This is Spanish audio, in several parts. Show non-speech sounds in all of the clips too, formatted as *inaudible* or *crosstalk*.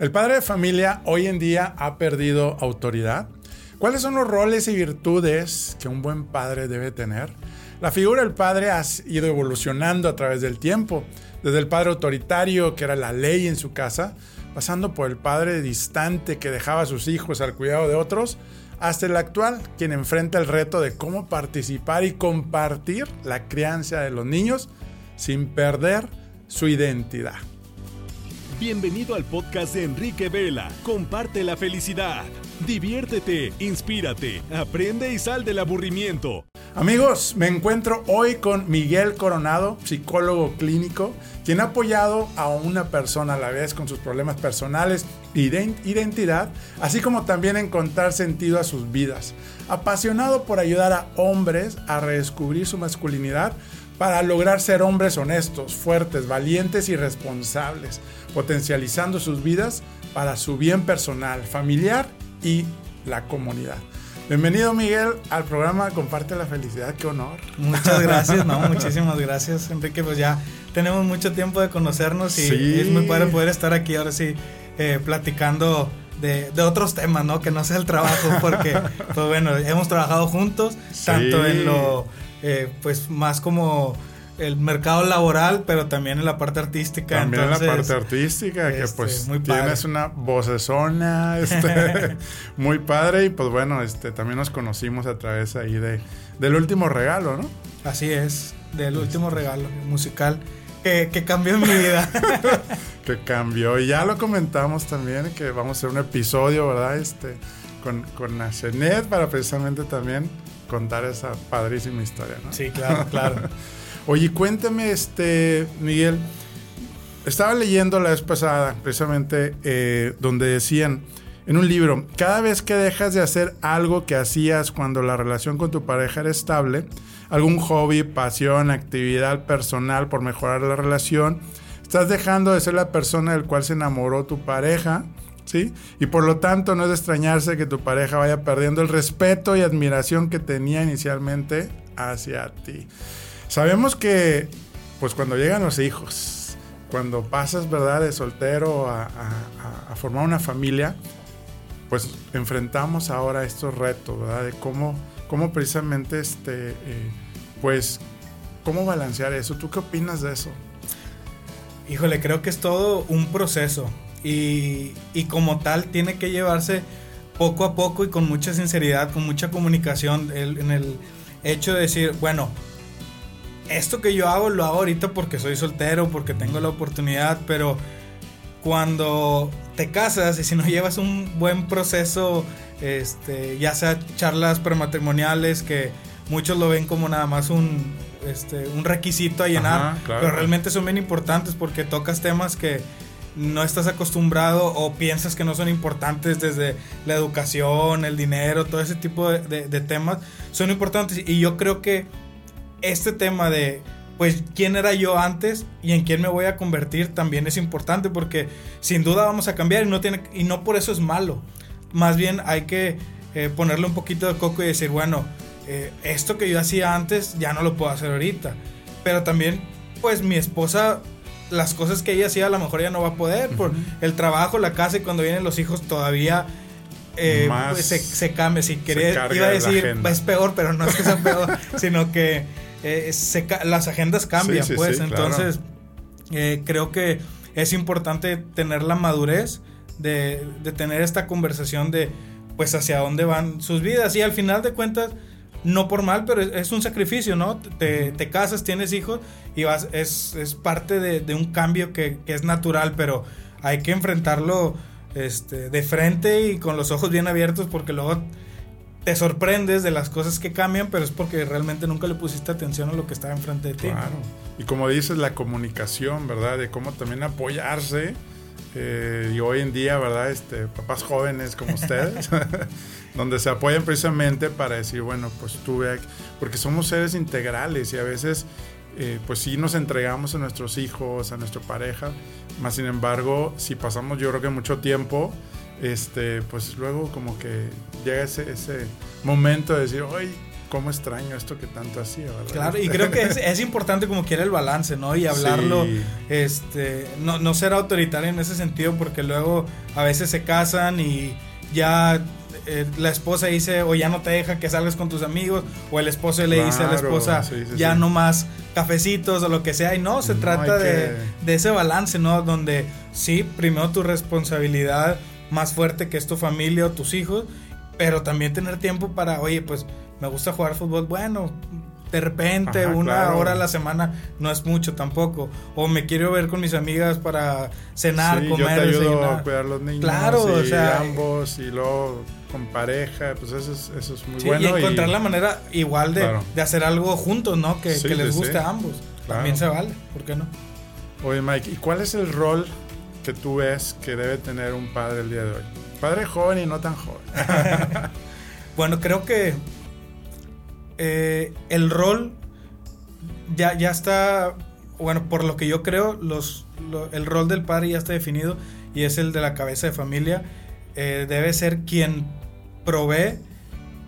¿El padre de familia hoy en día ha perdido autoridad? ¿Cuáles son los roles y virtudes que un buen padre debe tener? La figura del padre ha ido evolucionando a través del tiempo, desde el padre autoritario, que era la ley en su casa, pasando por el padre distante que dejaba a sus hijos al cuidado de otros, hasta el actual, quien enfrenta el reto de cómo participar y compartir la crianza de los niños sin perder su identidad. Bienvenido al podcast de Enrique Vela. Comparte la felicidad. Diviértete, inspírate, aprende y sal del aburrimiento. Amigos, me encuentro hoy con Miguel Coronado, psicólogo clínico, quien ha apoyado a una persona a la vez con sus problemas personales de identidad, así como también encontrar sentido a sus vidas. Apasionado por ayudar a hombres a redescubrir su masculinidad para lograr ser hombres honestos, fuertes, valientes y responsables, potencializando sus vidas para su bien personal, familiar y la comunidad. Bienvenido Miguel al programa Comparte la Felicidad, qué honor. Muchas *laughs* gracias, no, muchísimas gracias Enrique, pues ya tenemos mucho tiempo de conocernos y es muy padre poder estar aquí ahora sí eh, platicando de, otros temas, ¿no? Que no sea el trabajo, *laughs* porque, pues bueno, hemos trabajado juntos, tanto en lo eh, pues más como el mercado laboral, pero también en la parte artística. También en la parte artística, que este, pues tienes una vocesona, este, *laughs* *laughs* muy padre, y pues bueno, este, también nos conocimos a través ahí de, del último regalo, ¿no? Así es, del último regalo musical que, que cambió mi vida. *laughs* que cambió, y ya lo comentamos también, que vamos a hacer un episodio, ¿verdad? Este, con, con para precisamente también contar esa padrísima historia, ¿no? Sí, claro, claro. Oye, cuéntame, este, Miguel, estaba leyendo la vez pasada, precisamente, eh, donde decían en un libro, cada vez que dejas de hacer algo que hacías cuando la relación con tu pareja era estable, algún hobby, pasión, actividad personal por mejorar la relación, estás dejando de ser la persona del cual se enamoró tu pareja ¿sí? Y por lo tanto no es de extrañarse que tu pareja vaya perdiendo el respeto y admiración que tenía inicialmente hacia ti. Sabemos que, pues cuando llegan los hijos, cuando pasas, ¿verdad?, de soltero a, formar una familia, pues enfrentamos ahora estos retos, ¿verdad? De cómo, cómo precisamente, este, eh, pues, cómo balancear eso. ¿Tú qué opinas de eso? Híjole, creo que es todo un proceso. Y, como tal tiene que llevarse poco a poco y con mucha sinceridad, con mucha comunicación en el hecho de decir, bueno, esto que yo hago lo hago ahorita porque soy soltero, porque tengo la oportunidad, pero cuando te casas y si no *laughs* llevas un buen proceso, este, ya sea charlas prematrimoniales que muchos lo ven como nada más un, este, un requisito a llenar, pero realmente son bien importantes porque tocas temas que no estás acostumbrado o piensas que no son importantes desde la educación, el dinero, todo ese tipo de, temas son importantes. Y yo creo que este tema de, pues, quién era yo antes y en quién me voy a convertir también es importante porque sin duda vamos a cambiar y no, tiene, y no por eso es malo. Más bien hay que eh, ponerle un poquito de coco y decir, bueno, eh, esto que yo hacía antes ya no lo puedo hacer ahorita. Pero también, pues, mi esposa las cosas que ella hacía a lo mejor ya no va a poder por el trabajo, la casa y cuando vienen los hijos todavía eh, pues, se, cambia. Si quería, iba a decir es peor, pero no es que sea peor, *laughs* sino que eh, las agendas cambian, pues. Entonces, eh, creo que es importante tener la madurez de, de tener esta conversación de pues hacia dónde van sus vidas y al final de cuentas no por mal, pero es, un sacrificio, ¿no? Te, casas, tienes hijos y vas, es, parte de, un cambio que, es natural, pero hay que enfrentarlo este, de frente y con los ojos bien abiertos porque luego te sorprendes de las cosas que cambian, pero es porque realmente nunca le pusiste atención a lo que estaba enfrente de ti. Claro. Y como dices, la comunicación, ¿verdad? De cómo también apoyarse. Eh, y hoy en día, ¿verdad? Este, papás jóvenes como ustedes. *laughs* donde se apoyan precisamente para decir, bueno, pues tuve, porque somos seres integrales y a veces, eh, pues sí nos entregamos a nuestros hijos, a nuestra pareja, más sin embargo, si pasamos yo creo que mucho tiempo, este, pues luego como que llega ese, ese momento de decir, oye, cómo extraño esto que tanto hacía, ¿verdad? Claro, y creo que es, importante como quiera el balance, ¿no? Y hablarlo, este, no, no ser autoritario en ese sentido, porque luego a veces se casan y ya eh, la esposa dice o ya no te deja que salgas con tus amigos o el esposo le dice a la esposa ya no más cafecitos o lo que sea y no, se trata de, de, ese balance, ¿no? Donde sí, primero tu responsabilidad más fuerte que es tu familia o tus hijos, pero también tener tiempo para, oye, pues me gusta jugar fútbol, bueno, de repente una hora a la semana no es mucho tampoco. O me quiero ver con mis amigas para cenar comer yo te ayudo a cuidar los niños claro o sea ambos y luego con pareja pues eso es, eso es muy bueno y encontrar la manera igual de, de, hacer algo juntos no que, que les guste a ambos. También se vale ¿por qué no? oye Mike ¿y cuál es el rol que tú ves que debe tener un padre el día de hoy? padre joven y no tan joven *laughs* bueno creo que eh, el rol ya, ya está, bueno, por lo que yo creo, los, el rol del padre ya está definido y es el de la cabeza de familia. Eh, debe ser quien provee,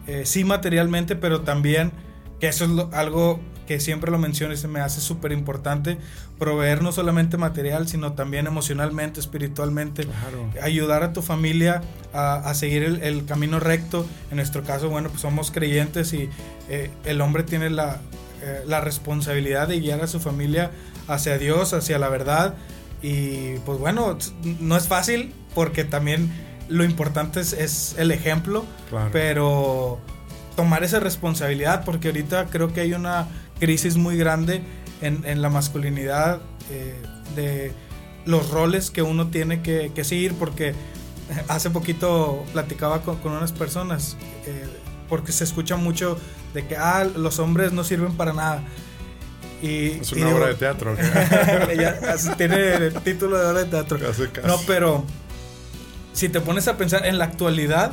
eh, sí materialmente, pero también, que eso es algo que siempre lo menciono y se me hace súper importante, proveer no solamente material, sino también emocionalmente, espiritualmente, ayudar a tu familia a, seguir el, camino recto. En nuestro caso, bueno, pues somos creyentes y eh, el hombre tiene la, eh, la responsabilidad de guiar a su familia hacia Dios, hacia la verdad. Y pues bueno, no es fácil porque también lo importante es, el ejemplo, pero tomar esa responsabilidad porque ahorita creo que hay una crisis muy grande en, la masculinidad eh, de los roles que uno tiene que, seguir porque *laughs* hace poquito platicaba con, unas personas eh, porque se escucha mucho de que ah, los hombres no sirven para nada. Y, es una obra de teatro. *laughs* tiene el título de obra de teatro. No, pero si te pones a pensar en la actualidad,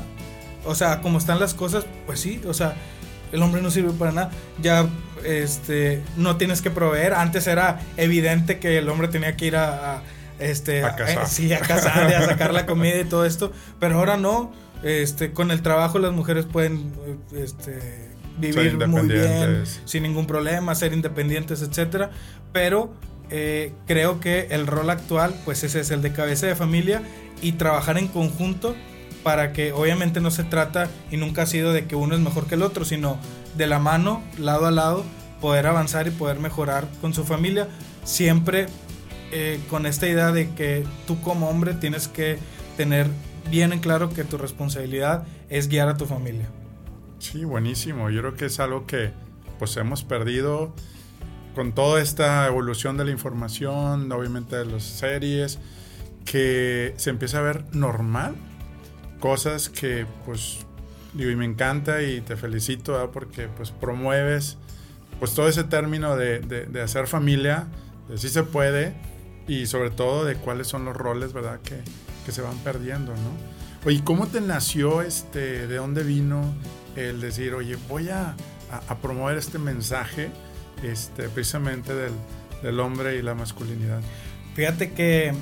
o sea, como están las cosas, pues sí, o sea, el hombre no sirve para nada. Ya este, no tienes que proveer. Antes era evidente que el hombre tenía que ir a, este, a cazar. sí, a cazar y a sacar la comida y todo esto. Pero ahora no. Este, con el trabajo las mujeres pueden este, vivir muy bien, sin ningún problema, ser independientes, etcétera. Pero eh, creo que el rol actual, pues ese es el de cabeza de familia y trabajar en conjunto para que obviamente no se trata y nunca ha sido de que uno es mejor que el otro, sino de la mano, lado a lado, poder avanzar y poder mejorar con su familia, siempre eh, con esta idea de que tú como hombre tienes que tener bien en claro que tu responsabilidad es guiar a tu familia. Sí, buenísimo. Yo creo que es algo que pues hemos perdido con toda esta evolución de la información, obviamente de las series, que se empieza a ver normal cosas que pues digo y me encanta y te felicito porque pues promueves pues todo ese término de, de, hacer familia, de si se puede y sobre todo de cuáles son los roles, ¿verdad? Que, que se van perdiendo, ¿no? Oye, ¿cómo te nació este, de dónde vino el decir, oye, voy a, a, promover este mensaje este, precisamente del, del, hombre y la masculinidad? Fíjate que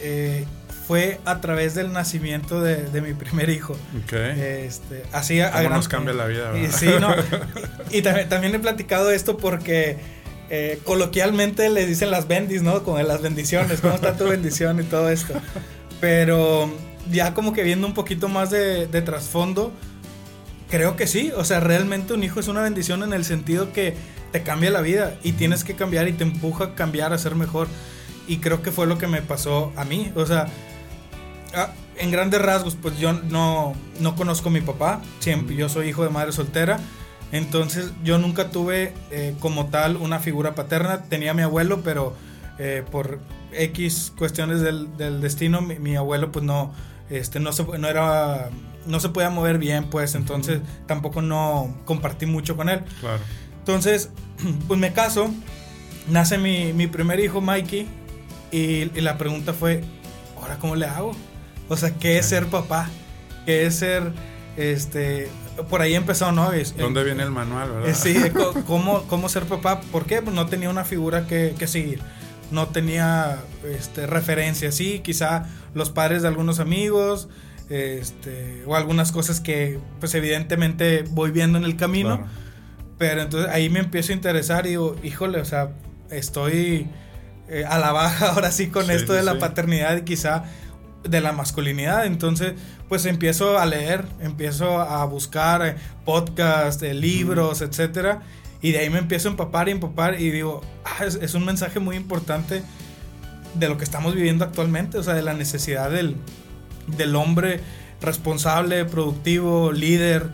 eh, fue a través del nacimiento de, mi primer hijo. Este, así ¿Cómo nos cambia la vida? Y, sí, no. *laughs* y, también, he platicado esto porque eh, coloquialmente le dicen las bendis, ¿no? Con las bendiciones, ¿cómo está tu bendición y todo esto? Pero ya como que viendo un poquito más de, de trasfondo, creo que sí. O sea, realmente un hijo es una bendición en el sentido que te cambia la vida y tienes que cambiar y te empuja a cambiar, a ser mejor. Y creo que fue lo que me pasó a mí. O sea, Ah, en grandes rasgos, pues yo no, no conozco a mi papá, siempre, yo soy hijo de madre soltera, entonces yo nunca tuve eh, como tal una figura paterna, tenía a mi abuelo, pero eh, por X cuestiones del, del destino, mi, abuelo pues no, este, no, se, no era, no se podía mover bien, pues entonces tampoco no compartí mucho con él. Claro. Entonces, *clears throat* pues me caso, nace mi, mi primer hijo, Mikey, y, y la pregunta fue, ¿ahora cómo le hago? O sea, ¿qué es ser papá? ¿Qué es ser, este, por ahí empezó, ¿no? Es, ¿Dónde viene el manual, verdad? Eh, sí, *laughs* cómo, cómo ser papá. ¿Por qué? Pues no tenía una figura que, seguir. No tenía este, referencia. Sí, quizá los padres de algunos amigos, este, o algunas cosas que, pues evidentemente voy viendo en el camino. Pero entonces ahí me empiezo a interesar y digo, híjole, o sea, estoy eh, a la baja *laughs* ahora sí con esto de la paternidad y quizá de la masculinidad. Entonces, pues empiezo a leer, empiezo a buscar eh, podcasts, eh, libros, etcétera. Y de ahí me empiezo a empapar y empapar y digo, ah, es, un mensaje muy importante de lo que estamos viviendo actualmente, o sea, de la necesidad del, del hombre responsable, productivo, líder,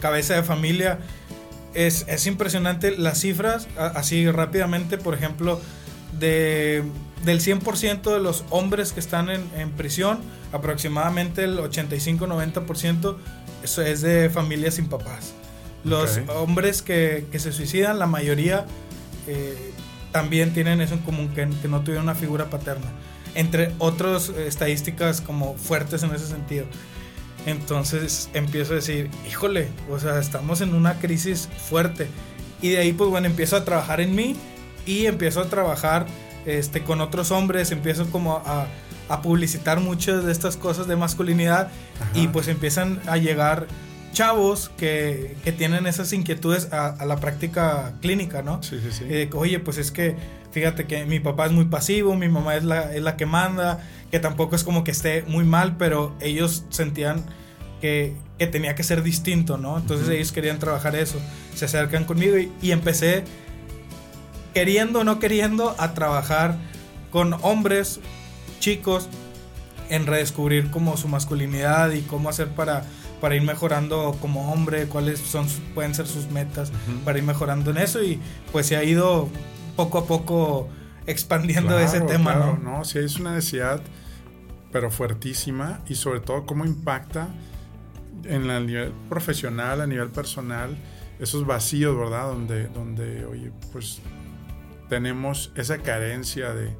cabeza de familia. Es, es, impresionante las cifras, así rápidamente, por ejemplo, de, del 100% de los hombres que están en, en prisión, aproximadamente el 85-90% eso es de familias sin papás. Los hombres que, que, se suicidan, la mayoría eh, también tienen eso en común, que, que, no tuvieron una figura paterna. Entre otras estadísticas como fuertes en ese sentido. Entonces empiezo a decir, híjole, o sea, estamos en una crisis fuerte. Y de ahí, pues bueno, empiezo a trabajar en mí y empiezo a trabajar este, con otros hombres, empiezo como a, a publicitar muchas de estas cosas de masculinidad y pues empiezan a llegar chavos que, que tienen esas inquietudes a, a, la práctica clínica, ¿no? Sí, sí, sí. Eh, oye, pues es que fíjate que mi papá es muy pasivo, mi mamá es la, es la que manda, que tampoco es como que esté muy mal, pero ellos sentían que, que tenía que ser distinto, ¿no? Entonces ellos querían trabajar eso, se acercan conmigo y, y empecé queriendo o no queriendo, a trabajar con hombres, chicos, en redescubrir como su masculinidad y cómo hacer para, para ir mejorando como hombre, cuáles son pueden ser sus metas, para ir mejorando en eso y pues se ha ido poco a poco expandiendo ese tema, ¿no? No, sí es una necesidad, pero fuertísima y sobre todo cómo impacta en el nivel profesional, a nivel personal, esos vacíos, ¿verdad? Donde, donde oye, pues tenemos esa carencia de...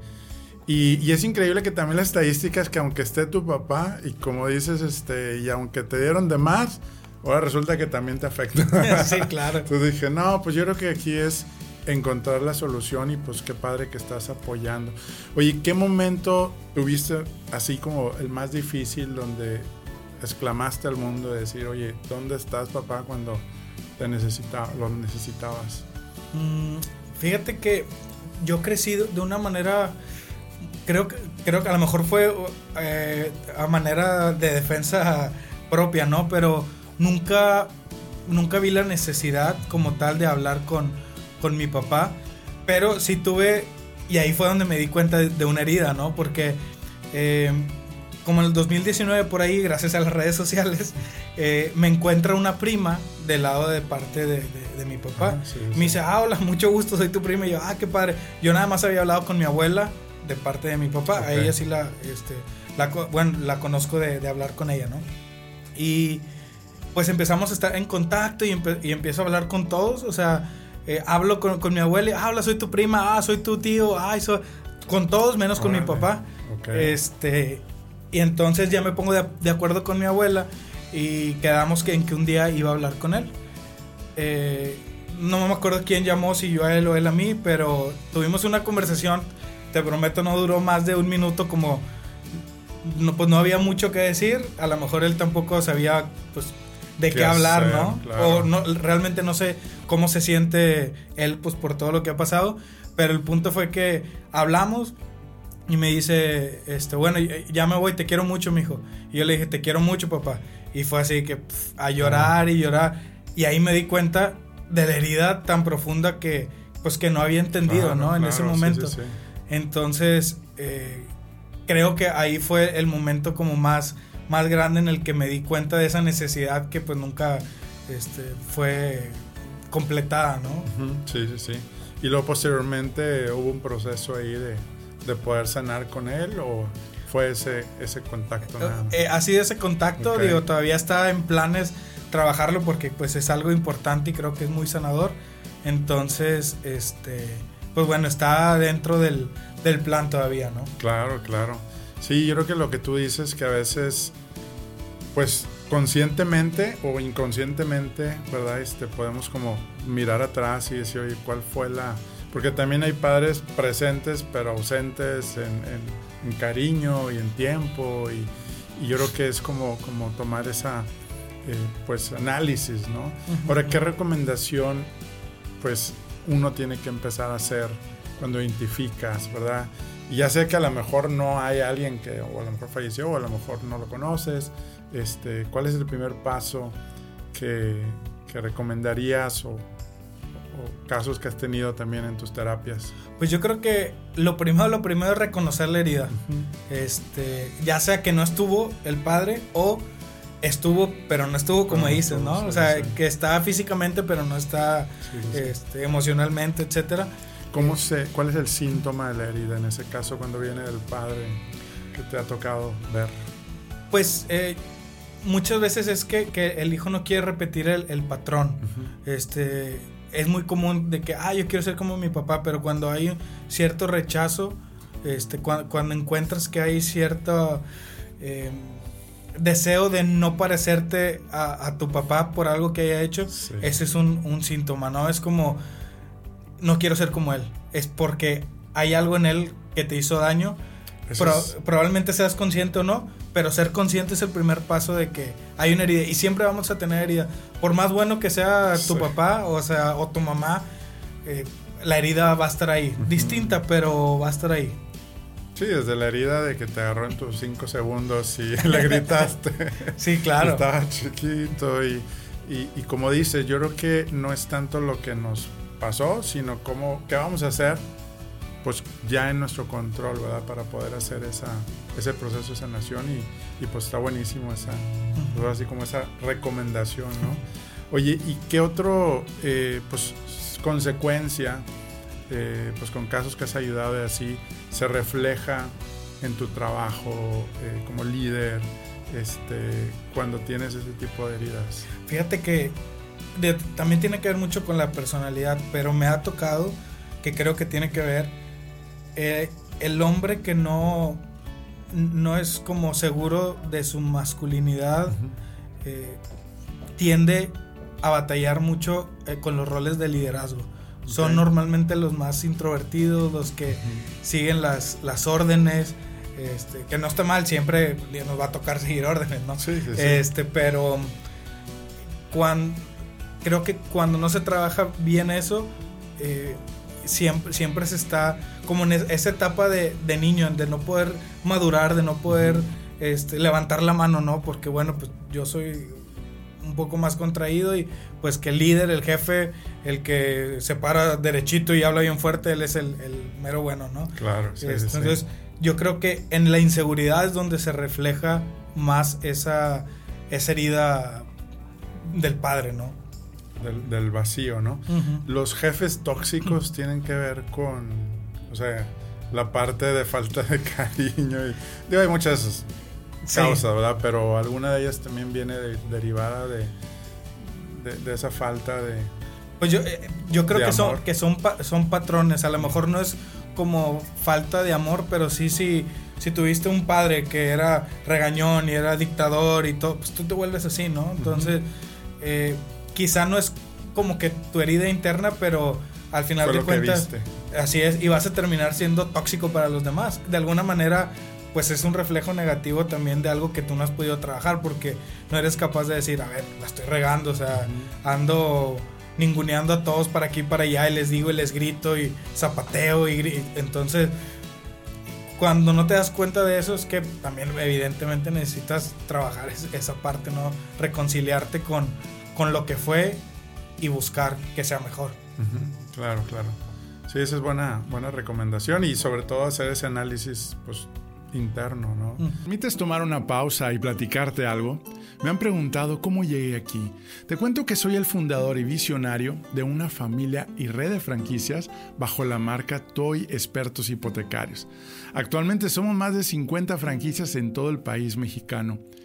Y, es increíble que también las estadísticas que aunque esté tu papá y como dices, este, y aunque te dieron de más, ahora resulta que también te afecta. *laughs* sí, claro. Entonces dije, no, pues yo creo que aquí es encontrar la solución y pues qué padre que estás apoyando. Oye, ¿qué momento tuviste así como el más difícil donde exclamaste al mundo de decir, oye, ¿dónde estás papá cuando te necesitaba, lo necesitabas? Mm, Fíjate que yo crecí de una manera, creo que, creo que a lo mejor fue eh, a manera de defensa propia, ¿no? Pero nunca, nunca vi la necesidad como tal de hablar con, con mi papá, pero sí tuve, y ahí fue donde me di cuenta de, una herida, ¿no? Porque eh, como en el 2019 por ahí, gracias a las redes sociales, eh, me encuentra una prima del lado de parte de, mi papá. Ah, me dice, ah, hola, mucho gusto, soy tu prima. Y yo, ah, qué padre. Yo nada más había hablado con mi abuela de parte de mi papá. A ella sí la, este, la, bueno, la conozco de, hablar con ella, ¿no? Y pues empezamos a estar en contacto y, empiezo a hablar con todos. O sea, eh, hablo con, mi abuela, y, ah, hola, soy tu prima, ah, soy tu tío, ah, soy... con todos menos con mi papá. Este, y entonces ya me pongo de, acuerdo con mi abuela y quedamos que en que un día iba a hablar con él. Eh, no me acuerdo quién llamó, si yo a él o él a mí, pero tuvimos una conversación, te prometo no duró más de un minuto como... No, pues no había mucho que decir, a lo mejor él tampoco sabía pues de qué, hablar, ¿no? O no, realmente no sé cómo se siente él pues por todo lo que ha pasado, pero el punto fue que hablamos, y me dice, este, bueno, ya me voy, te quiero mucho, mijo. Y yo le dije, te quiero mucho, papá. Y fue así que a llorar y llorar. Y ahí me di cuenta de la herida tan profunda que, pues, que no había entendido, ¿no? En ese momento. Entonces, eh, creo que ahí fue el momento como más, más grande en el que me di cuenta de esa necesidad que, pues, nunca este, fue completada, ¿no? Sí, sí, sí. Y luego posteriormente hubo un proceso ahí de de poder sanar con él o fue ese, ese contacto? Nada eh, ha sido ese contacto, digo, todavía está en planes trabajarlo porque pues es algo importante y creo que es muy sanador. Entonces, este, pues bueno, está dentro del, del plan todavía, ¿no? Claro, claro. Sí, yo creo que lo que tú dices que a veces, pues conscientemente o inconscientemente, ¿verdad? Este, podemos como mirar atrás y decir, oye, ¿cuál fue la, porque también hay padres presentes pero ausentes en, cariño y en tiempo y, yo creo que es como, como tomar esa eh, pues análisis, ¿no? Ahora, ¿qué recomendación pues uno tiene que empezar a hacer cuando identificas, ¿verdad? Y ya sé que a lo mejor no hay alguien que, o a lo mejor falleció, o a lo mejor no lo conoces. Este, ¿Cuál es el primer paso que, que recomendarías o, o, casos que has tenido también en tus terapias? Pues yo creo que lo primero, lo primero es reconocer la herida. Uh -huh. este, ya sea que no estuvo el padre o estuvo, pero no estuvo como no, dices, ¿no? O sea, que está físicamente, pero no está sí, este, emocionalmente, etcétera. ¿Cómo se, ¿Cuál es el síntoma de la herida en ese caso cuando viene del padre que te ha tocado ver? Pues eh, muchas veces es que, que, el hijo no quiere repetir el, el patrón. Uh -huh. Este es muy común de que, ah, yo quiero ser como mi papá, pero cuando hay cierto rechazo, este, cuando, cuando encuentras que hay cierto eh, deseo de no parecerte a, a, tu papá por algo que haya hecho, sí. ese es un, un, síntoma, ¿no? Es como, no quiero ser como él, es porque hay algo en él que te hizo daño. Pro, es... Probablemente seas consciente o no, pero ser consciente es el primer paso de que hay una herida y siempre vamos a tener herida. Por más bueno que sea tu sí. papá o sea o tu mamá, eh, la herida va a estar ahí, uh -huh. distinta, pero va a estar ahí. Sí, desde la herida de que te agarró en tus cinco segundos y *laughs* le gritaste. sí, claro. Estaba chiquito y, y, y, como dices, yo creo que no es tanto lo que nos pasó, sino cómo, qué vamos a hacer pues ya en nuestro control, ¿verdad? Para poder hacer esa, ese proceso de sanación y, y pues está buenísimo esa, pues así como esa recomendación, ¿no? Oye, ¿y qué otro, eh, pues, consecuencia, eh, pues con casos que has ayudado y así, se refleja en tu trabajo eh, como líder, este, cuando tienes ese tipo de heridas? Fíjate que de, también tiene que ver mucho con la personalidad, pero me ha tocado que creo que tiene que ver eh, el hombre que no, no es como seguro de su masculinidad uh -huh. eh, tiende a batallar mucho eh, con los roles de liderazgo. Okay. Son normalmente los más introvertidos, los que uh -huh. siguen las, las órdenes. Este, que no está mal, siempre nos va a tocar *laughs* seguir órdenes, ¿no? Sí, sí, sí. Este, pero cuando, creo que cuando no se trabaja bien eso, eh, siempre, siempre se está como en esa etapa de, de niño, de no poder madurar, de no poder este, levantar la mano, ¿no? Porque bueno, pues yo soy un poco más contraído y pues que el líder, el jefe, el que se para derechito y habla bien fuerte, él es el, el mero bueno, ¿no? Claro, sí, sí, Entonces, yo creo que en la inseguridad es donde se refleja más esa, esa herida del padre, ¿no? Del, del vacío, ¿no? Uh -huh. Los jefes tóxicos tienen que ver con, o sea, la parte de falta de *laughs* cariño. Y, digo, hay muchas causas, sí. ¿verdad? Pero alguna de ellas también viene de, derivada de, de, de, esa falta de... Pues yo, eh, yo creo que son, que son, son patrones. A lo mejor no es como falta de amor, pero sí, sí, si tuviste un padre que era regañón y era dictador y todo, pues tú te vuelves así, ¿no? Entonces... Uh -huh. eh, quizá no es como que tu herida interna, pero al final Fue de cuentas, así es, y vas a terminar siendo tóxico para los demás. De alguna manera, pues es un reflejo negativo también de algo que tú no has podido trabajar, porque no eres capaz de decir, a ver, la estoy regando, o sea, uh -huh. ando ninguneando a todos para aquí y para allá, y les digo y les grito y zapateo, y, y entonces cuando no te das cuenta de eso es que también evidentemente necesitas trabajar esa parte, ¿no? Reconciliarte con, con lo que fue y buscar que sea mejor. Uh -huh. Claro, claro. Sí, esa es buena, buena recomendación y sobre todo hacer ese análisis pues, interno, ¿no? Mm. ¿Permites tomar una pausa y platicarte algo? Me han preguntado cómo llegué aquí. Te cuento que soy el fundador y visionario de una familia y red de franquicias bajo la marca Toy Expertos Hipotecarios. Actualmente somos más de 50 franquicias en todo el país mexicano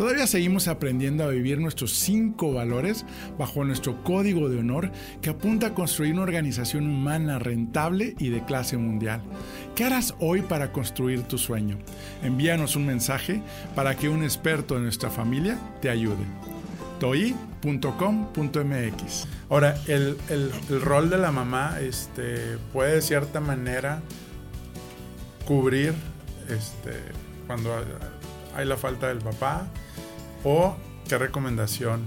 Todavía seguimos aprendiendo a vivir nuestros cinco valores bajo nuestro código de honor que apunta a construir una organización humana rentable y de clase mundial. ¿Qué harás hoy para construir tu sueño? Envíanos un mensaje para que un experto de nuestra familia te ayude. toi.com.mx. Ahora, el, el, el, rol de la mamá este, puede de cierta manera cubrir este, cuando hay la falta del papá o qué recomendación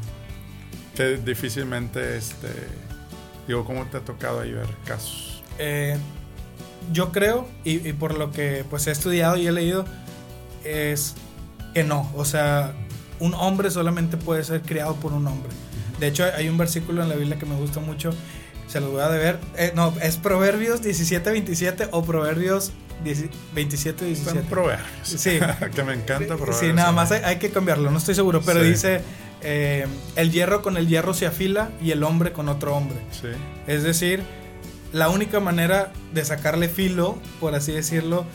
que difícilmente este digo cómo te ha tocado ahí ver casos eh, yo creo y, por lo que pues he estudiado y he leído es que no. O sea un hombre solamente puede ser criado por un hombre. De hecho hay un versículo en la Biblia que me gusta mucho. Se lo voy a deber. Eh, no es Proverbios 17 27 o Proverbios 27, 17. proverbios. Sí. *laughs* que me encanta proverbios. Sí, nada más hay, que cambiarlo, no estoy seguro, pero dice, eh, el hierro con el hierro se afila y el hombre con otro hombre. Sí. Es decir, la única manera de sacarle filo, por así decirlo,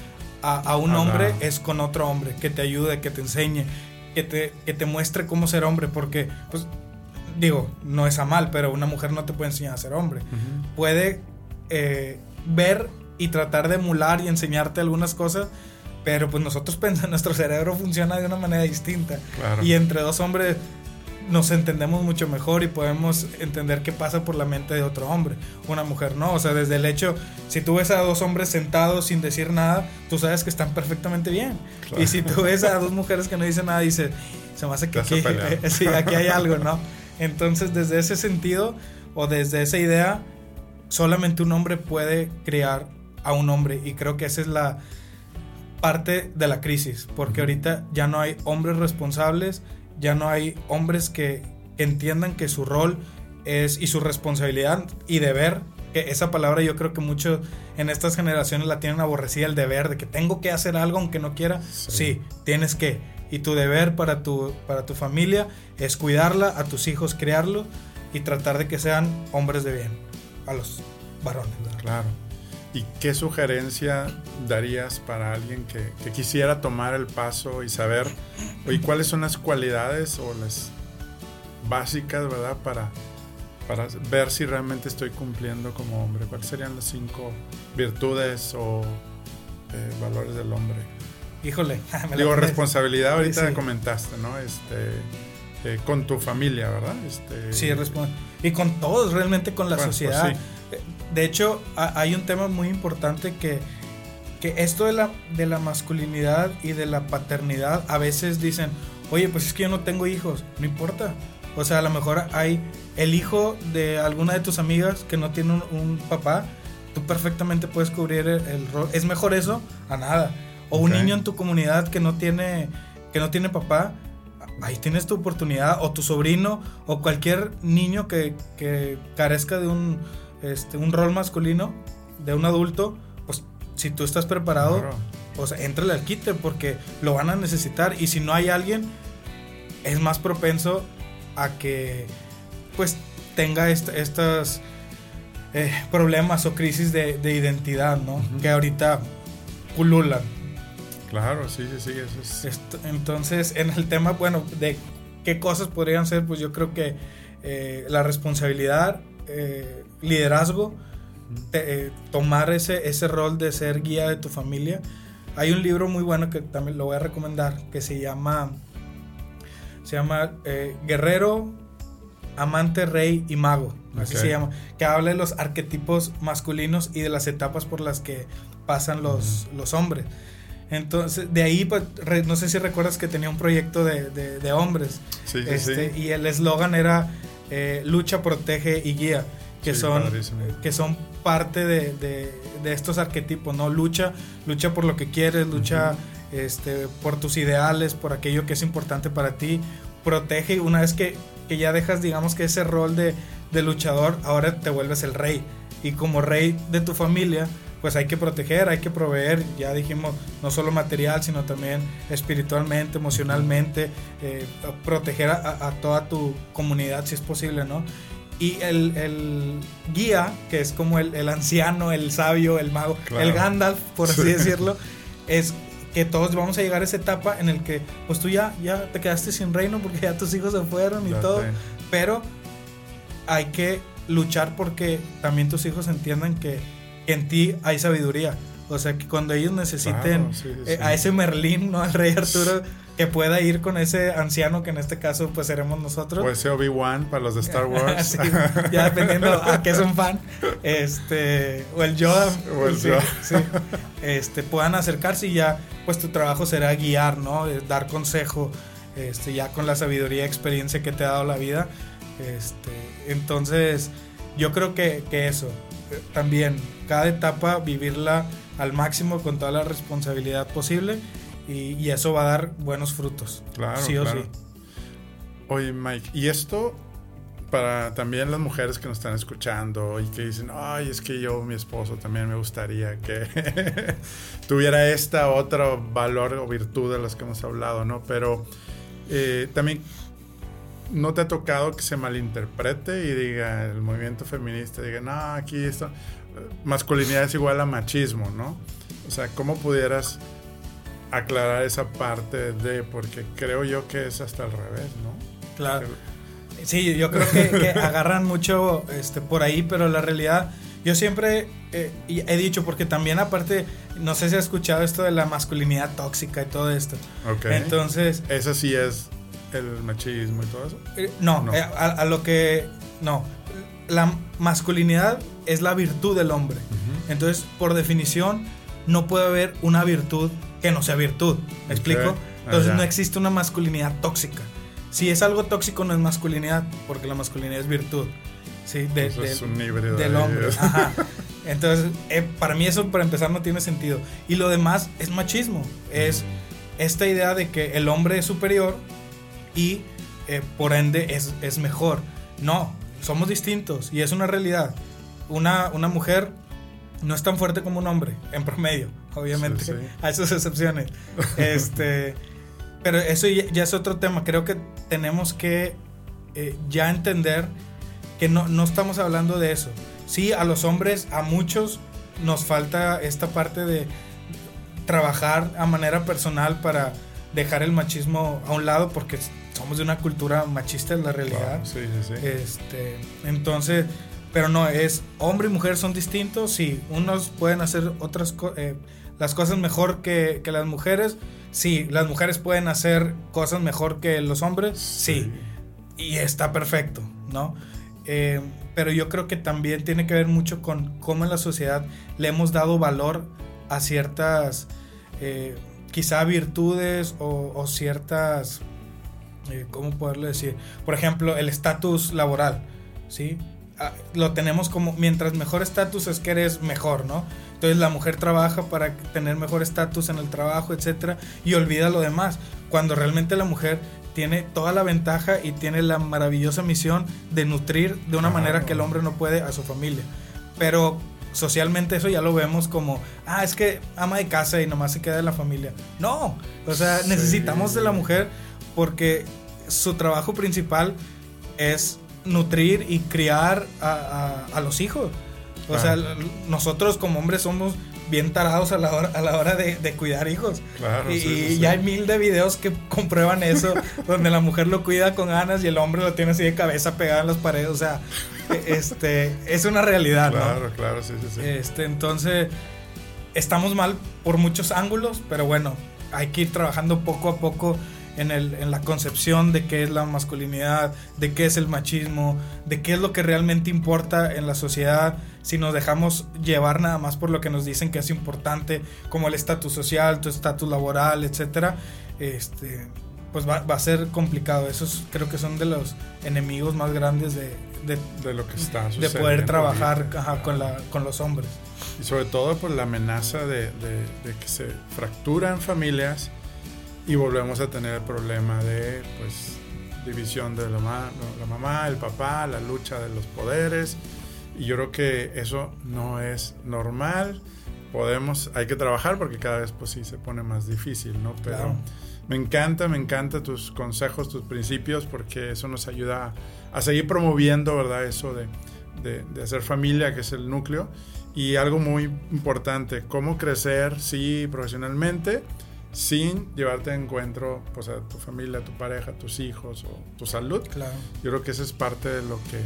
a, un hombre es con otro hombre, que te ayude, que te enseñe, que te, que te muestre cómo ser hombre, porque, pues, digo, no es a mal, pero una mujer no te puede enseñar a ser hombre. Puede eh, ver y tratar de emular y enseñarte algunas cosas, pero pues nosotros *laughs* pensamos, nuestro cerebro funciona de una manera distinta. Y entre dos hombres nos entendemos mucho mejor y podemos entender qué pasa por la mente de otro hombre. Una mujer no, o sea, desde el hecho, si tú ves a dos hombres sentados sin decir nada, tú sabes que están perfectamente bien. Y si tú ves a dos mujeres que no dicen nada, dices, se me hace que aquí, *laughs* sí, aquí hay algo, ¿no? Entonces, desde ese sentido o desde esa idea, solamente un hombre puede crear a un hombre. Y creo que esa es la parte de la crisis, porque ahorita ya no hay hombres responsables, ya no hay hombres que entiendan que su rol es y su responsabilidad y deber, que esa palabra yo creo que muchos en estas generaciones la tienen aborrecida, el deber de que tengo que hacer algo aunque no quiera, sí, tienes que, y tu deber para tu, para tu familia es cuidarla, a tus hijos criarlo y tratar de que sean hombres de bien, a los varones. Claro. ¿Y qué sugerencia darías para alguien que, quisiera tomar el paso y saber oye, cuáles son las cualidades o las básicas, ¿verdad? Para, para ver si realmente estoy cumpliendo como hombre. ¿Cuáles serían las cinco virtudes o eh, valores del hombre? Híjole. *laughs* Digo, responsabilidad ahorita comentaste, ¿no? Este, eh, con tu familia, ¿verdad? Este, sí, y con todos, realmente con la pues sociedad. De hecho, hay un tema muy importante que, que esto de la, de la masculinidad y de la paternidad, a veces dicen, oye, pues es que yo no tengo hijos, no importa. O sea, a lo mejor hay el hijo de alguna de tus amigas que no tiene un, papá, tú perfectamente puedes cubrir el, rol. Es mejor eso a nada. O un niño en tu comunidad que no tiene, que no tiene papá, ahí tienes tu oportunidad. O tu sobrino, o cualquier niño que, que carezca de un este, un rol masculino de un adulto, pues si tú estás preparado, pues entrale al quite porque lo van a necesitar y si no hay alguien, es más propenso a que pues tenga estos eh, problemas o crisis de, identidad, ¿no? Que ahorita pululan. Claro, sí, sí, sí, eso es. entonces, en el tema, bueno, de qué cosas podrían ser, pues yo creo que eh, la responsabilidad, eh, liderazgo, eh, tomar ese, ese rol de ser guía de tu familia. Hay un libro muy bueno que también lo voy a recomendar que se llama, se llama eh, Guerrero, Amante, Rey y Mago. Así se llama. Que habla de los arquetipos masculinos y de las etapas por las que pasan los, los hombres. Entonces, de ahí, pues, no sé si recuerdas que tenía un proyecto de, de, hombres. este, Y el eslogan era eh, lucha, protege y guía que, son, que son parte de, de, estos arquetipos, ¿no? Lucha, lucha por lo que quieres, lucha este, por tus ideales, por aquello que es importante para ti, protege una vez que, que ya dejas, digamos que ese rol de, de luchador, ahora te vuelves el rey. Y como rey de tu familia, pues hay que proteger, hay que proveer, ya dijimos, no solo material, sino también espiritualmente, emocionalmente, eh, proteger a, a, toda tu comunidad si es posible, ¿no? Y el, guía, que es como el, anciano, el sabio, el mago, el Gandalf, por así decirlo, *laughs* es que todos vamos a llegar a esa etapa en el que, pues tú ya, ya te quedaste sin reino porque ya tus hijos se fueron y todo, pero hay que luchar porque también tus hijos entiendan que en ti hay sabiduría. O sea, que cuando ellos necesiten eh, a ese Merlín, ¿no? Al rey Arturo, *laughs* que pueda ir con ese anciano que en este caso pues seremos nosotros. O ese Obi-Wan para los de Star *laughs* Wars. ya dependiendo a qué son fan. Este, o el Yoda. O el Yoda. este, puedan acercarse y ya pues tu trabajo será guiar, ¿no? Eh, dar consejo, este, ya con la sabiduría y experiencia que te ha dado la vida. Este, entonces, yo creo que, que eso, eh, también cada etapa vivirla al máximo con toda la responsabilidad posible y, eso va a dar buenos frutos. Claro. Sí o sí. Oye, Mike, ¿y esto para también las mujeres que nos están escuchando y que dicen, ay, es que yo, mi esposo, también me gustaría que *laughs* tuviera esta otra valor o virtud de las que hemos hablado, ¿no? Pero eh, también no te ha tocado que se malinterprete y diga el movimiento feminista, diga, no, aquí esto, masculinidad es igual a machismo, ¿no? O sea, ¿cómo pudieras aclarar esa parte de, porque creo yo que es hasta al revés, ¿no? Claro. Sí, yo creo que, *laughs* agarran mucho este, por ahí, pero la realidad, yo siempre eh, he dicho, porque también aparte, no sé si has escuchado esto de la masculinidad tóxica y todo esto. Ok. Entonces... Eso sí es el machismo y todo eso. Eh, no, eh, a, lo que... No, la masculinidad es la virtud del hombre. Entonces, por definición, no puede haber una virtud que no sea virtud. ¿Me explico? Entonces no existe una masculinidad tóxica. Si es algo tóxico no es masculinidad, porque la masculinidad es virtud. Sí, de, es un híbrido del hombre. *laughs* Entonces, eh, para mí eso para empezar no tiene sentido. Y lo demás es machismo. Es esta idea de que el hombre es superior y eh, por ende es, es, mejor. No, somos distintos y es una realidad. Una, una mujer no es tan fuerte como un hombre, en promedio, obviamente. Hay *laughs* sus excepciones. este, pero eso ya, es otro tema. Creo que tenemos que eh, ya entender que no, no estamos hablando de eso. Sí, a los hombres, a muchos, nos falta esta parte de trabajar a manera personal para dejar el machismo a un lado porque somos de una cultura machista en la realidad. sí, sí, sí. Este, entonces, pero no, es hombre y mujer son distintos, sí, unos pueden hacer otras eh, las cosas mejor que, las mujeres, sí, las mujeres pueden hacer cosas mejor que los hombres, sí, y está perfecto, ¿no? Eh, pero yo creo que también tiene que ver mucho con cómo en la sociedad le hemos dado valor a ciertas, eh, quizá virtudes o, o ciertas, ¿cómo poderle decir? Por ejemplo, el estatus laboral, ¿sí? Ah, lo tenemos como, mientras mejor estatus es que eres mejor, ¿no? Entonces la mujer trabaja para tener mejor estatus en el trabajo, etcétera, y olvida lo demás. Cuando realmente la mujer tiene toda la ventaja y tiene la maravillosa misión de nutrir de una manera que el hombre no puede a su familia. Pero socialmente eso ya lo vemos como, ah, es que ama de casa y nomás se queda en la familia. No, o sea, necesitamos de la mujer porque su trabajo principal es nutrir y criar a, los hijos. O sea, nosotros como hombres somos bien tarados a la hora, a la hora de, cuidar hijos. y, ya hay mil de videos que comprueban eso, *laughs* donde la mujer lo cuida con ganas y el hombre lo tiene así de cabeza pegada en las paredes. O sea, e, este, es una realidad. Claro, claro, sí, sí, sí. Este, entonces, estamos mal por muchos ángulos, pero bueno, hay que ir trabajando poco a poco en, el, en la concepción de qué es la masculinidad, de qué es el machismo, de qué es lo que realmente importa en la sociedad, si nos dejamos llevar nada más por lo que nos dicen que es importante, como el estatus social, tu estatus laboral, etcétera, este, pues va, va, a ser complicado. Esos creo que son de los enemigos más grandes de, de, lo que está de poder trabajar con, la, con los hombres. Y sobre todo por la amenaza de, de que se fracturan familias y volvemos a tener el problema de pues división de la, la mamá, el papá, la lucha de los poderes. Y yo creo que eso no es normal. Podemos, hay que trabajar porque cada vez pues sí se pone más difícil, ¿no? Pero me encanta, me encanta tus consejos, tus principios, porque eso nos ayuda a, seguir promoviendo, ¿verdad? Eso de, de, de, hacer familia, que es el núcleo. Y algo muy importante, cómo crecer, sí, profesionalmente, sin llevarte a encuentro pues, a tu familia, a tu pareja, a tus hijos o tu salud. Claro. Yo creo que eso es parte de lo que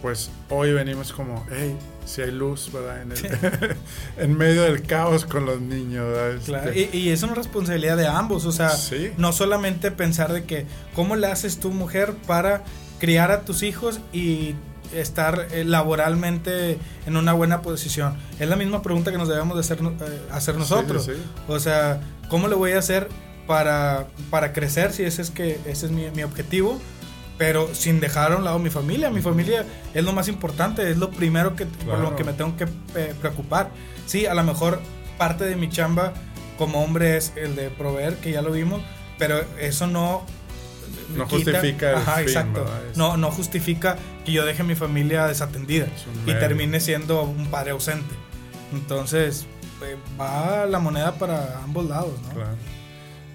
pues hoy venimos como, hey, si hay luz, ¿verdad? En, el, *laughs* en medio del caos con los niños, ¿verdad? Claro. Este, y, y, es una responsabilidad de ambos, o sea, no solamente pensar de que, ¿cómo le haces tú, mujer, para criar a tus hijos y estar eh, laboralmente en una buena posición? Es la misma pregunta que nos debemos de hacer, eh, hacer nosotros. o sea, ¿cómo le voy a hacer para, para crecer si ese es, que, ese es mi, mi objetivo? pero sin dejar a un lado mi familia. Mi familia es lo más importante, es lo primero que, por lo que me tengo que eh, preocupar. Sí, a lo mejor parte de mi chamba como hombre es el de proveer, que ya lo vimos, pero eso no... No justifica ajá, exacto. No, no justifica que yo deje mi familia desatendida y termine siendo un padre ausente. Entonces, eh, va la moneda para ambos lados, ¿no? Claro.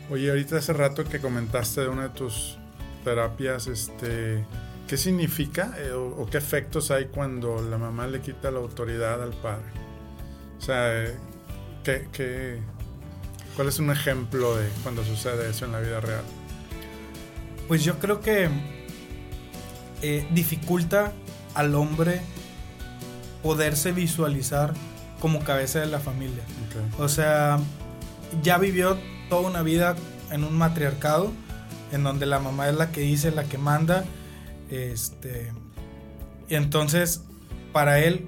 Oye, ahorita hace rato que comentaste de una de tus terapias, este, ¿qué significa eh, o, qué efectos hay cuando la mamá le quita la autoridad al padre? O sea, ¿qué, qué, cuál es un ejemplo de cuando sucede eso en la vida real? Pues yo creo que eh, dificulta al hombre poderse visualizar como cabeza de la familia. O sea, ya vivió toda una vida en un matriarcado en donde la mamá es la que dice, la que manda. Este, y entonces, para él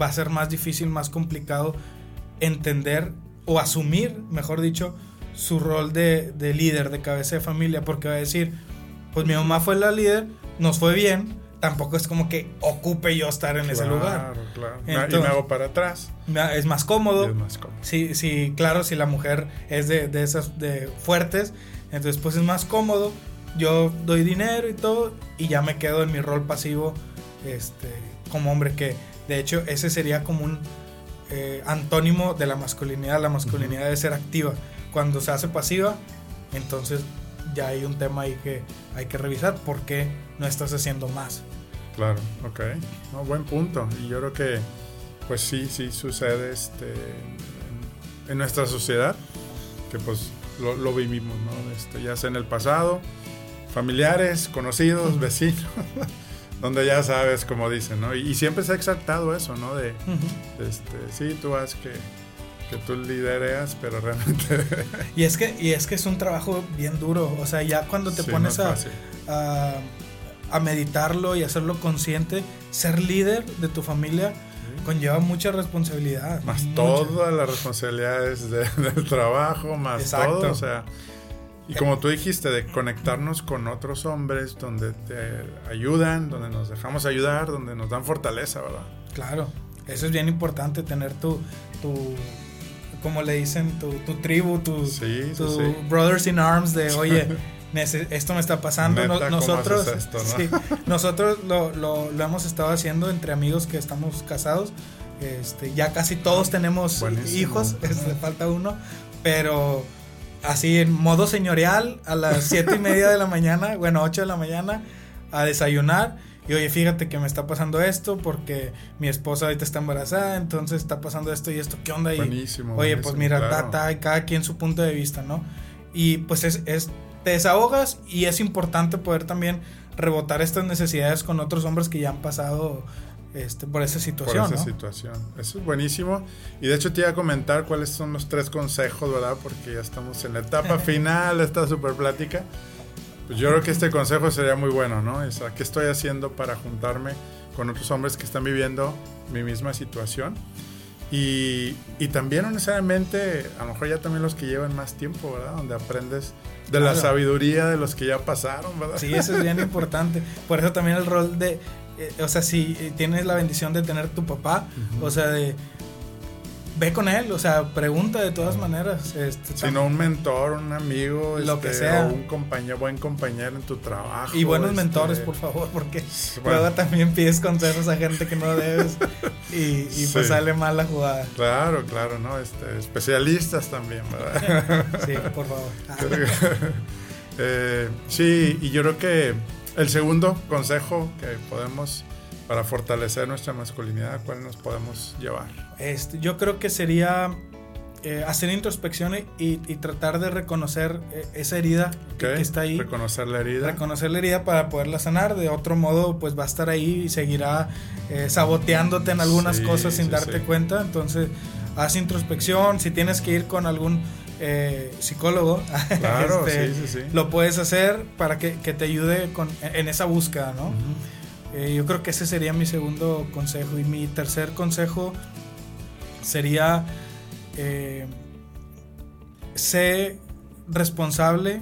va a ser más difícil, más complicado entender o asumir, mejor dicho, su rol de, líder, de cabeza de familia, porque va a decir, pues mi mamá fue la líder, nos fue bien, tampoco es como que ocupe yo estar en ese lugar. Claro, claro. y me hago para atrás. Es más cómodo. Es más cómodo. Sí, sí, claro, si la mujer es de, de esas de fuertes, entonces pues es más cómodo. Yo doy dinero y todo y ya me quedo en mi rol pasivo este, como hombre que de hecho ese sería como un eh, antónimo de la masculinidad. La masculinidad debe ser activa. Cuando se hace pasiva, entonces ya hay un tema ahí que hay que revisar. ¿Por qué no estás haciendo más? Claro, ok. buen punto. Y yo creo que, pues sí, sí sucede este, en nuestra sociedad, que pues lo, lo vivimos, ¿no? Este, ya sea en el pasado, familiares, conocidos, vecinos, *laughs* donde ya sabes, como dicen, ¿no? Y, siempre se ha exaltado eso, ¿no? De, este, sí, tú has que, que tú lidereas, pero realmente... *laughs* y, es que, y es que es un trabajo bien duro, o sea, ya cuando te pones a, a, a meditarlo y hacerlo consciente, ser líder de tu familia, conlleva mucha responsabilidad. Más todas las responsabilidades *laughs* del trabajo, más todo, o sea... Y como tú dijiste, de conectarnos con otros hombres donde te ayudan, donde nos dejamos ayudar, donde nos dan fortaleza, ¿verdad? Claro, eso es bien importante, tener tu, tu como le dicen, tu, tu tribu, tu, brothers in arms de, oye, *laughs* esto me está pasando. nosotros *laughs* nosotros lo, lo, hemos estado haciendo entre amigos que estamos casados. Este, ya casi todos tenemos hijos, *laughs* este, falta uno, pero así en modo señorial a las siete y media de la mañana, bueno, 8 de la mañana, a desayunar. Y oye, fíjate que me está pasando esto porque mi esposa ahorita está embarazada, entonces está pasando esto y esto, ¿qué onda? Y, buenísimo. Oye, pues mira, ta, cada quien su punto de vista, ¿no? Y pues es, es te desahogas y es importante poder también rebotar estas necesidades con otros hombres que ya han pasado este, por esa situación. Por esa situación. Eso es buenísimo. Y de hecho te iba a comentar cuáles son los tres consejos, ¿verdad? Porque ya estamos en la etapa *laughs* final de esta super plática. Pues yo creo que este consejo sería muy bueno, ¿no? Es, ¿Qué estoy haciendo para juntarme con otros hombres que están viviendo mi misma situación? Y, y, también no necesariamente, a lo mejor ya también los que llevan más tiempo, ¿verdad? Donde aprendes de la sabiduría de los que ya pasaron, ¿verdad? Sí, eso es bien *laughs* importante. Por eso también el rol de, eh, o sea, si tienes la bendición de tener tu papá, o sea, de ve con él, o sea, pregunta de todas maneras. Este, si no un mentor, un amigo, lo que este, sea. O un compañero, buen compañero en tu trabajo. Y buenos este, mentores, por favor, porque luego también pides consejos a gente que no debes *laughs* y, pues sale mal la jugada. Claro, claro, ¿no? Este, especialistas también, ¿verdad? *laughs* sí, por favor. *laughs* Eh, sí, y yo creo que el segundo consejo que podemos para fortalecer nuestra masculinidad, ¿a cuál nos podemos llevar? Este, yo creo que sería eh, hacer introspección y, tratar de reconocer eh, esa herida que, está ahí. Reconocer la herida. Reconocer la herida para poderla sanar. De otro modo, pues va a estar ahí y seguirá eh, saboteándote en algunas cosas sin darte cuenta. Entonces, haz introspección. Si tienes que ir con algún psicólogo, *laughs* este, lo puedes hacer para que, te ayude con, en esa búsqueda, ¿no? Yo creo que ese sería mi segundo consejo. Y mi tercer consejo sería eh, sé responsable,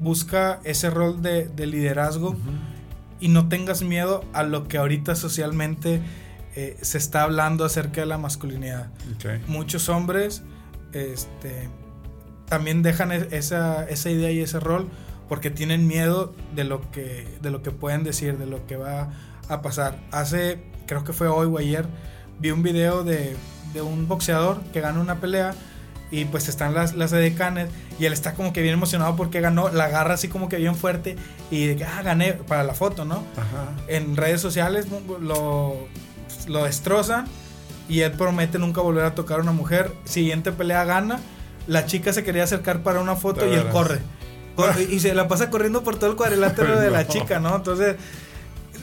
busca ese rol de, liderazgo y no tengas miedo a lo que ahorita socialmente eh, se está hablando acerca de la masculinidad. Muchos hombres este, también dejan e-, esa, esa, idea y ese rol porque tienen miedo de lo, que, de lo que pueden decir, de lo que va a pasar. Hace, creo que fue hoy o ayer, vi un video de de un boxeador que gana una pelea y pues están las, las edecanes y él está como que bien emocionado porque ganó, la agarra así como que bien fuerte y de que, ah, gané para la foto, ¿no? En redes sociales lo, lo destrozan y él promete nunca volver a tocar a una mujer. Siguiente pelea gana, la chica se quería acercar para una foto y él corre. y se la pasa corriendo por todo el cuadrilátero *laughs* de la chica, ¿no? Entonces,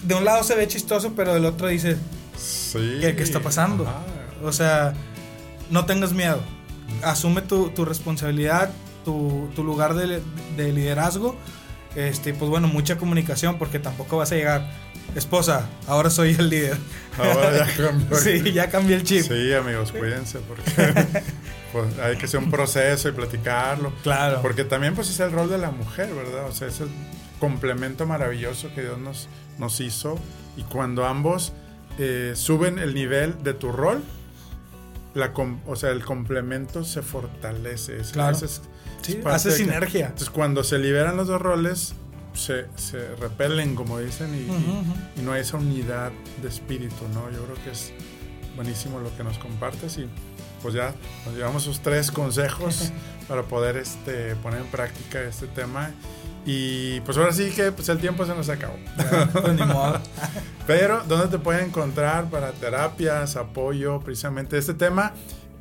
de un lado se ve chistoso, pero del otro dice, sí. ¿qué, está pasando? O sea, no tengas miedo. Asume tu, responsabilidad, tu, lugar de, liderazgo. Este, pues bueno, mucha comunicación porque tampoco vas a llegar. Esposa, ahora soy el líder. Ahora ya *laughs* cambió. sí, ya cambié el chip. Sí, amigos, cuídense porque *laughs* pues, hay que hacer un proceso y platicarlo. Claro. Porque también pues es el rol de la mujer, ¿verdad? O sea, es el complemento maravilloso que Dios nos, nos hizo. Y cuando ambos eh, suben el nivel de tu rol, la o sea, el complemento se fortalece. claro. hace sinergia. entonces, cuando se liberan los dos roles, se, se repelen, como dicen, y, no hay esa unidad de espíritu, ¿no? Yo creo que es buenísimo lo que nos compartes y pues ya nos llevamos esos tres consejos *laughs* para poder este, poner en práctica este tema y pues ahora sí que pues el tiempo se nos acabó. *laughs* Pues, *laughs* Pero, ¿dónde te pueden encontrar para terapias, apoyo, precisamente este tema?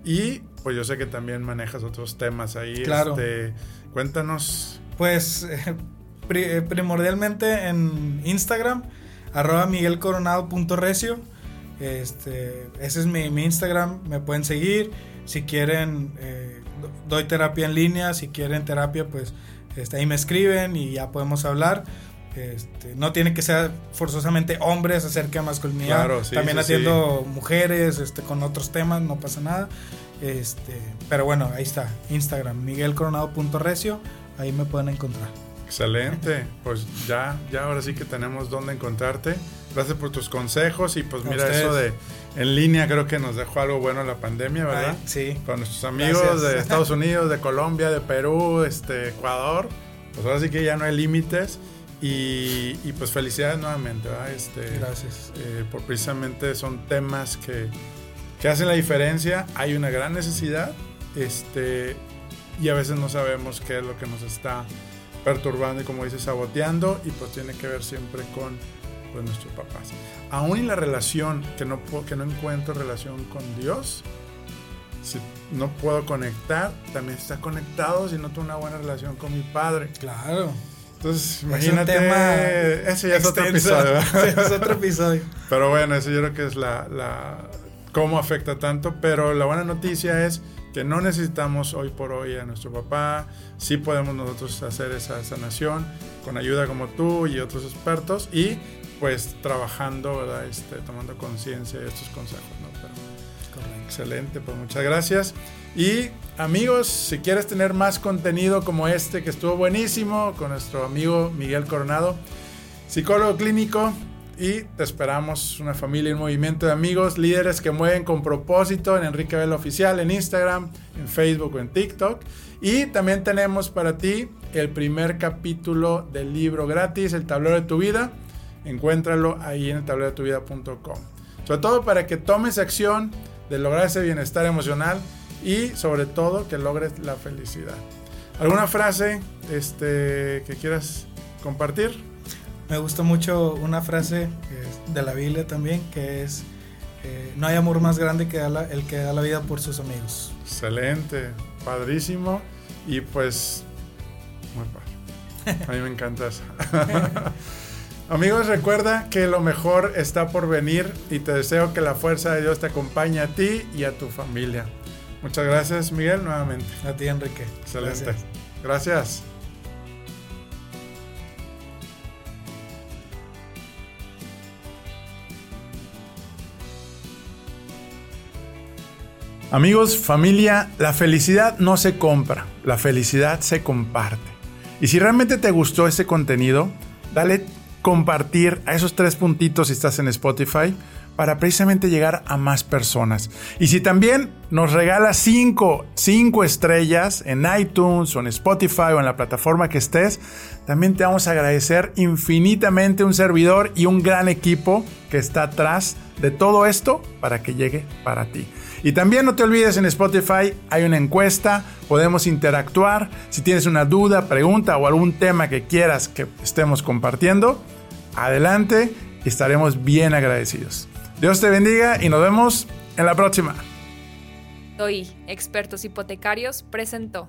Y pues yo sé que también manejas otros temas ahí. Claro. Este, cuéntanos. Pues eh, eh, primordialmente en Instagram, arroba miguelcoronado.recio. Este, ese es mi, Instagram, me pueden seguir. Si quieren, eh, doy terapia en línea. Si quieren terapia, pues este, ahí me escriben y ya podemos hablar. Este, no tiene que ser forzosamente hombres acerca de masculinidad. También atiendo mujeres este, con otros temas, no pasa nada. Este, pero bueno, ahí está, Instagram, miguelcoronado.recio, ahí me pueden encontrar. Excelente, pues ya, ya ahora sí que tenemos dónde encontrarte. Gracias por tus consejos y pues mira eso de en línea creo que nos dejó algo bueno la pandemia, ¿verdad? sí. Con nuestros amigos de *laughs* Estados Unidos, de Colombia, de Perú, este, Ecuador. Pues ahora sí que ya no hay límites. Y, pues felicidades nuevamente, ¿verdad? Este, Gracias. Eh, por precisamente son temas que, que hacen la diferencia. Hay una gran necesidad este, y a veces no sabemos qué es lo que nos está perturbando y como dices, saboteando y pues tiene que ver siempre con pues, nuestros papás. Aún en la relación que no, que no encuentro relación con Dios, si no puedo conectar, también está conectado si no tengo una buena relación con mi padre. Claro. Entonces, imagínate. ese ya es otro episodio. *laughs* es otro episodio. Pero bueno, eso yo creo que es la, la. cómo afecta tanto. Pero la buena noticia es que no necesitamos hoy por hoy a nuestro papá. Sí podemos nosotros hacer esa sanación con ayuda como tú y otros expertos. Y pues trabajando, ¿verdad? Este, tomando conciencia de estos consejos, ¿no? excelente, pues muchas gracias. Y amigos, si quieres tener más contenido como este que estuvo buenísimo con nuestro amigo Miguel Coronado, psicólogo clínico, y te esperamos una familia y un movimiento de amigos, líderes que mueven con propósito en Enrique Vela Oficial, en Instagram, en Facebook o en TikTok. Y también tenemos para ti el primer capítulo del libro gratis, El tablero de tu vida encuéntralo ahí en el tablero de tu vida.com. Sobre todo para que tomes acción de lograr ese bienestar emocional y sobre todo que logres la felicidad. ¿Alguna frase este, que quieras compartir? Me gusta mucho una frase de la Biblia también que es, eh, no hay amor más grande que el que da la vida por sus amigos. Excelente, padrísimo. Y pues, muy padre. A mí me encanta eso. *laughs* Amigos, recuerda que lo mejor está por venir y te deseo que la fuerza de Dios te acompañe a ti y a tu familia. Muchas gracias, Miguel, nuevamente. A ti, Enrique. Excelente. gracias. gracias. Amigos, familia, la felicidad no se compra, la felicidad se comparte. Y si realmente te gustó este contenido, dale compartir a esos tres puntitos si estás en Spotify para precisamente llegar a más personas. Y si también nos regalas cinco, cinco estrellas en iTunes o en Spotify o en la plataforma que estés, también te vamos a agradecer infinitamente un servidor y un gran equipo que está atrás de todo esto para que llegue para ti. Y también no te olvides en Spotify hay una encuesta, podemos interactuar. Si tienes una duda, pregunta o algún tema que quieras que estemos compartiendo, adelante y estaremos bien agradecidos. Dios te bendiga y nos vemos en la próxima. Soy Expertos Hipotecarios presentó.